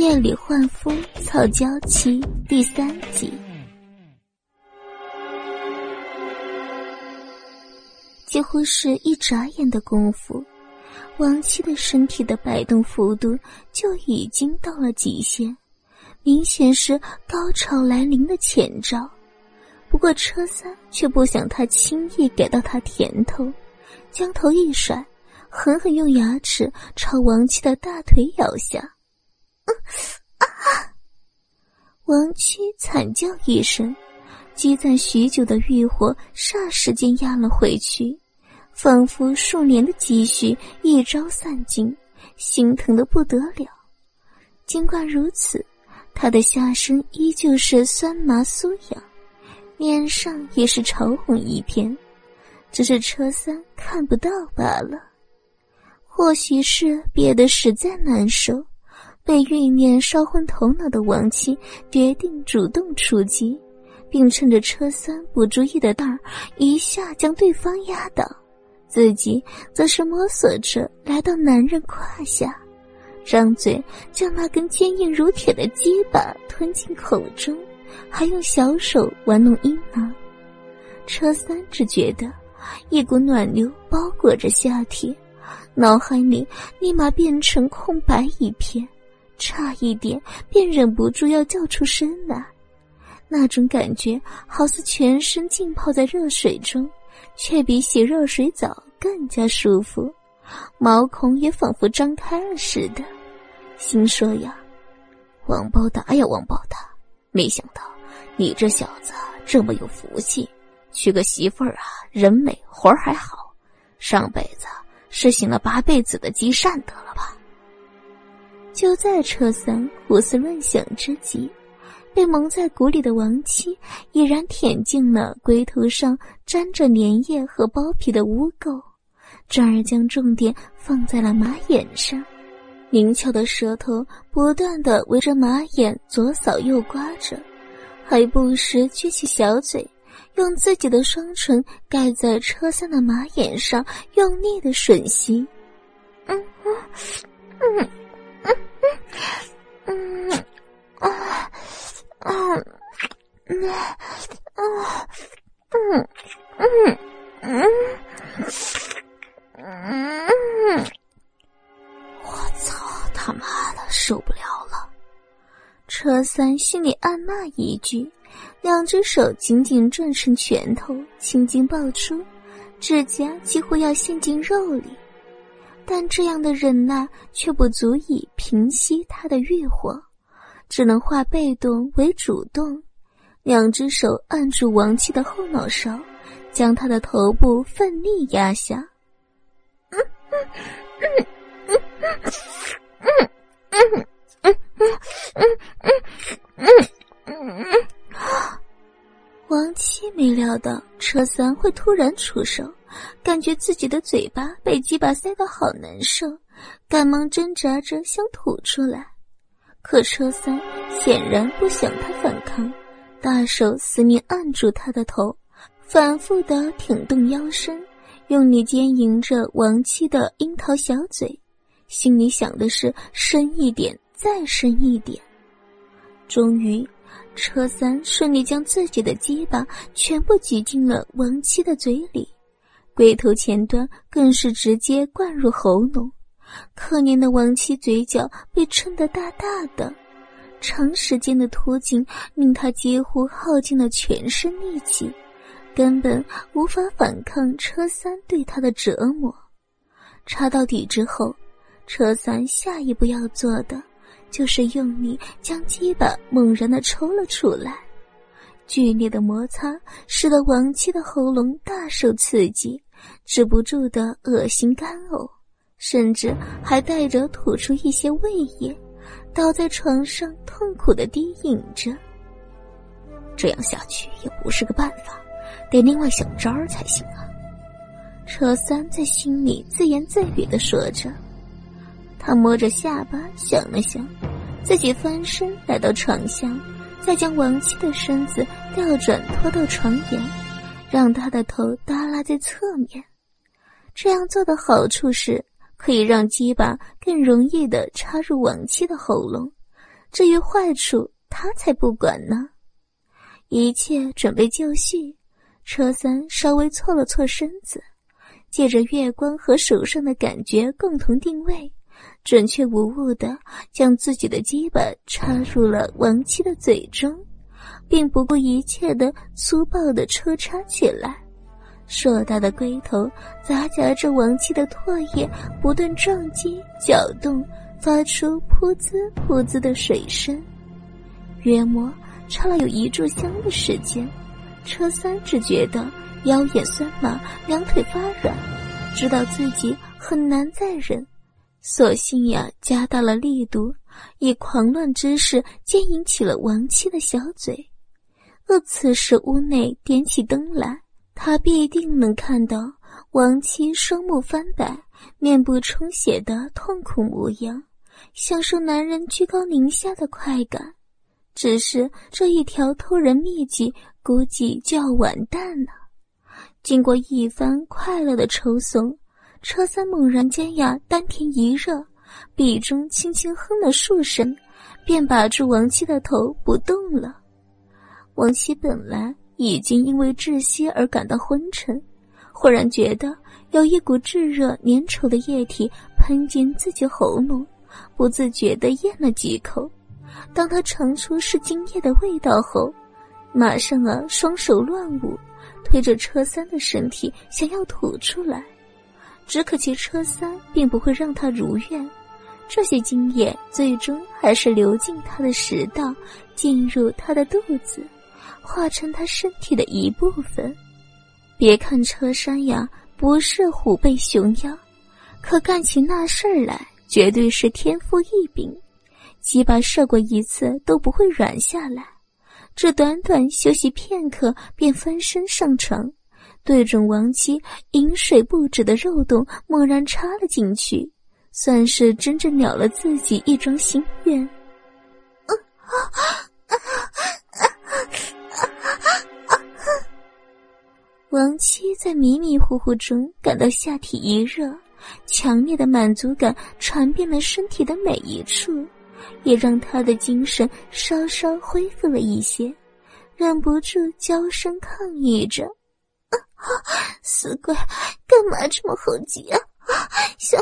夜里换夫草娇妻第三集。几乎是一眨眼的功夫，王七的身体的摆动幅度就已经到了极限，明显是高潮来临的前兆。不过车三却不想他轻易给到他甜头，将头一甩，狠狠用牙齿朝王七的大腿咬下。啊！王七惨叫一声，积攒许久的欲火霎时间压了回去，仿佛数年的积蓄一朝散尽，心疼的不得了。尽管如此，他的下身依旧是酸麻酥痒。脸上也是潮红一片，只是车三看不到罢了。或许是憋得实在难受，被欲念烧昏头脑的王妻决定主动出击，并趁着车三不注意的当儿，一下将对方压倒，自己则是摸索着来到男人胯下，张嘴将那根坚硬如铁的鸡巴吞进口中。还用小手玩弄阴囊，车三只觉得一股暖流包裹着下体，脑海里立马变成空白一片，差一点便忍不住要叫出声来。那种感觉好似全身浸泡在热水中，却比洗热水澡更加舒服，毛孔也仿佛张开了似的。心说呀，王八蛋呀，王八蛋！没想到，你这小子这么有福气，娶个媳妇儿啊，人美活儿还好，上辈子是行了八辈子的积善德了吧？就在车三胡思乱想之际，被蒙在鼓里的王妻已然舔净了龟头上沾着粘液和包皮的污垢，转而将重点放在了马眼上。灵巧的舌头不断的围着马眼左扫右刮着，还不时撅起小嘴，用自己的双唇盖在车三的马眼上，用力的吮吸。嗯嗯嗯嗯嗯啊啊嗯啊嗯嗯嗯嗯。我操他妈的，受不了了！车三心里暗骂一句，两只手紧紧攥成拳头，青筋爆出，指甲几乎要陷进肉里。但这样的忍耐却不足以平息他的欲火只能化被动为主动两只手按住王七的后脑勺将他的头部奋力压下。嗯嗯嗯嗯嗯嗯嗯嗯嗯嗯嗯王七没料到车三会突然出手感觉自己的嘴巴被鸡巴塞得好难受，赶忙挣扎着想吐出来。可车三显然不想他反抗，大手死命按住他的头，反复的挺动腰身，用力奸淫着王七的樱桃小嘴。心里想的是深一点，再深一点。终于，车三顺利将自己的鸡巴全部挤进了王七的嘴里，龟头前端更是直接灌入喉咙。可怜的王七嘴角被撑得大大的，长时间的突进令他几乎耗尽了全身力气，根本无法反抗车三对他的折磨。插到底之后。车三下一步要做的，就是用力将鸡巴猛然的抽了出来，剧烈的摩擦使得王七的喉咙大受刺激，止不住的恶心干呕，甚至还带着吐出一些胃液，倒在床上痛苦的低吟着。这样下去也不是个办法，得另外想招儿才行啊！车三在心里自言自语的说着。他摸着下巴想了想，自己翻身来到床下，再将王妻的身子调转拖到床沿，让他的头耷拉在侧面。这样做的好处是可以让鸡巴更容易的插入王妻的喉咙，至于坏处，他才不管呢。一切准备就绪，车三稍微错了错身子，借着月光和手上的感觉共同定位，准确无误的将自己的鸡巴插入了王七的嘴中，并不顾一切的粗暴的抽插起来。硕大的龟头杂夹着王七的唾液，不断撞击、搅动，发出噗滋噗滋的水声。约莫插了有一炷香的时间，车三只觉得腰眼酸麻，两腿发软，知道自己很难再忍，索性呀加大了力度，以狂乱之势牵引起了王妻的小嘴。而此时屋内点起灯来。他必定能看到王妻双目翻白、面部充血的痛苦模样，享受男人居高临下的快感。只是这一条偷人秘籍，估计就要完蛋了。经过一番快乐的抽送，车三猛然间呀，丹田一热，鼻中轻轻哼了数声，便把住王七的头不动了。王七本来。已经因为窒息而感到昏沉，忽然觉得有一股炙热粘稠的液体喷进自己喉咙，不自觉地咽了几口。当他尝出是精液的味道后，马上啊双手乱舞，推着车三的身体想要吐出来，只可惜车三并不会让他如愿，这些精液最终还是流进他的食道，进入他的肚子。化成他身体的一部分。别看车山呀不是虎背熊腰，可干起那事儿来绝对是天赋异禀。几把射过一次都不会软下来。这短短休息片刻，便翻身上床，对准王七饮水不止的肉洞猛然插了进去，算是真正了了自己一桩心愿。王七在迷迷糊糊中感到下体一热，强烈的满足感传遍了身体的每一处，也让他的精神稍稍恢复了一些，忍不住娇声抗议着：“死鬼，干嘛这么猴急啊？想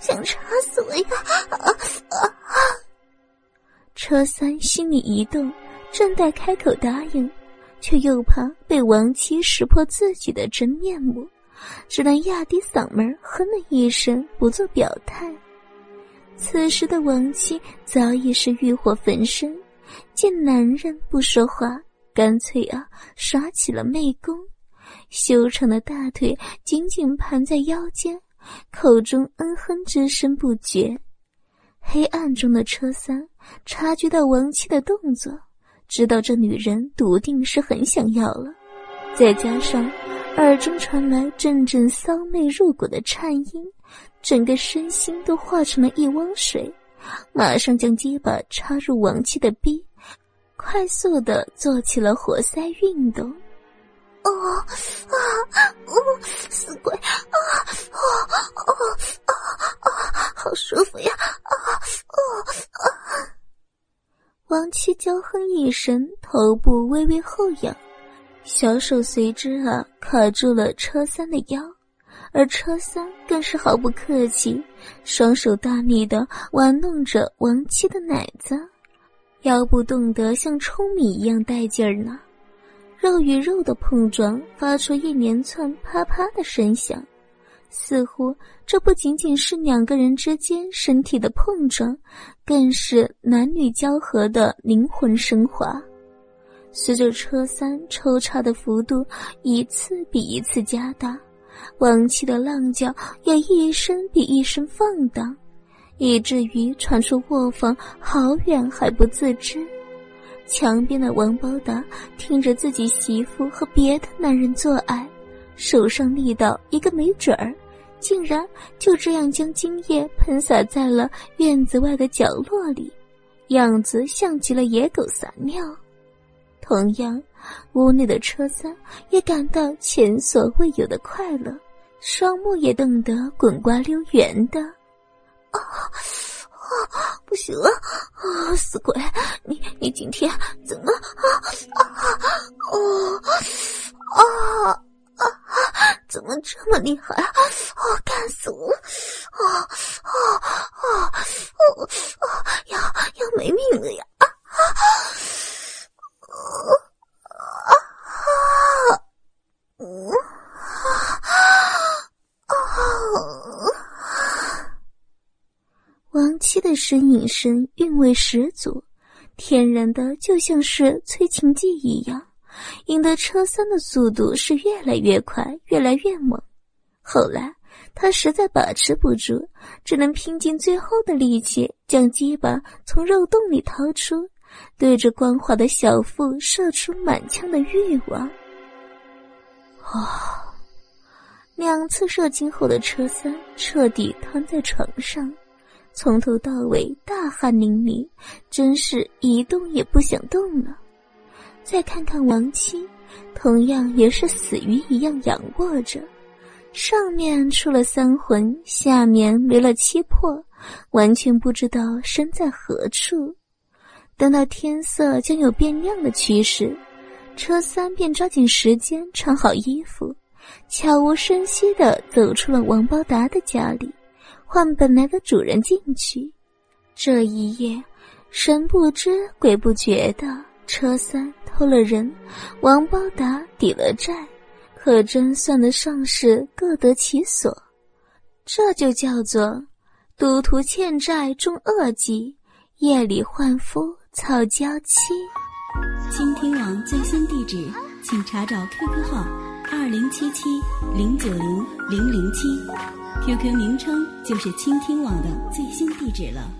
想插死我呀！”啊啊车三心里一动，正待开口答应。却又怕被王七识破自己的真面目，只能压低嗓门哼了一声，不做表态。此时的王七早已是欲火焚身，见男人不说话，干脆啊耍起了媚功，修长的大腿紧紧盘在腰间，口中嗯哼之声不绝。黑暗中的车三察觉到王妻的动作。知道这女人笃定是很想要了，再加上耳中传来阵阵骚媚入骨的颤音，整个身心都化成了一汪水，马上将鸡巴插入王妻的逼，快速的做起了活塞运动。哦啊哦，死鬼啊啊啊啊啊！好舒服呀啊啊啊！王七娇哼一声，头部微微后仰，小手随之啊卡住了车三的腰，而车三更是毫不客气，双手大力的玩弄着王七的奶子，腰部动得像舂米一样带劲儿呢，肉与肉的碰撞发出一连串啪啪的声响。似乎这不仅仅是两个人之间身体的碰撞，更是男女交合的灵魂升华。随着车三抽插的幅度一次比一次加大，王气的浪叫也一声比一声放荡，以至于传出卧房好远还不自知。墙边的王包达听着自己媳妇和别的男人做爱，手上力道一个没准儿。竟然就这样将精液喷洒在了院子外的角落里，样子像极了野狗撒尿。同样，屋内的车三也感到前所未有的快乐，双目也瞪得滚瓜溜圆的。啊，啊，不行了！啊，死鬼，你你今天怎么啊啊哦啊啊怎么这么厉害啊？啊，干死我！啊啊啊啊！要要没命了呀！啊啊啊！啊啊！亡妻的呻吟声韵味十足，天然的就像是催情剂一样，引得车三的速度是越来越快，越来越猛。后来他实在把持不住，只能拼尽最后的力气，将鸡巴从肉洞里掏出，对着光滑的小腹射出满腔的欲望。啊！两次射精后的车三彻底瘫在床上。从头到尾大汗淋漓，真是一动也不想动了。再看看王七，同样也是死鱼一样仰卧着，上面出了三魂，下面没了七魄，完全不知道身在何处。等到天色将有变亮的趋势，车三便抓紧时间穿好衣服，悄无声息地走出了王包达的家里。换本来的主人进去。这一夜，神不知鬼不觉的，车三偷了人，王包达抵了债，可真算得上是各得其所。这就叫做赌徒欠债中恶计，夜里换夫操娇妻。倾听网最新地址，请查找 QQ 号二零七七零九零零零七。QQ 名称就是倾听网的最新地址了。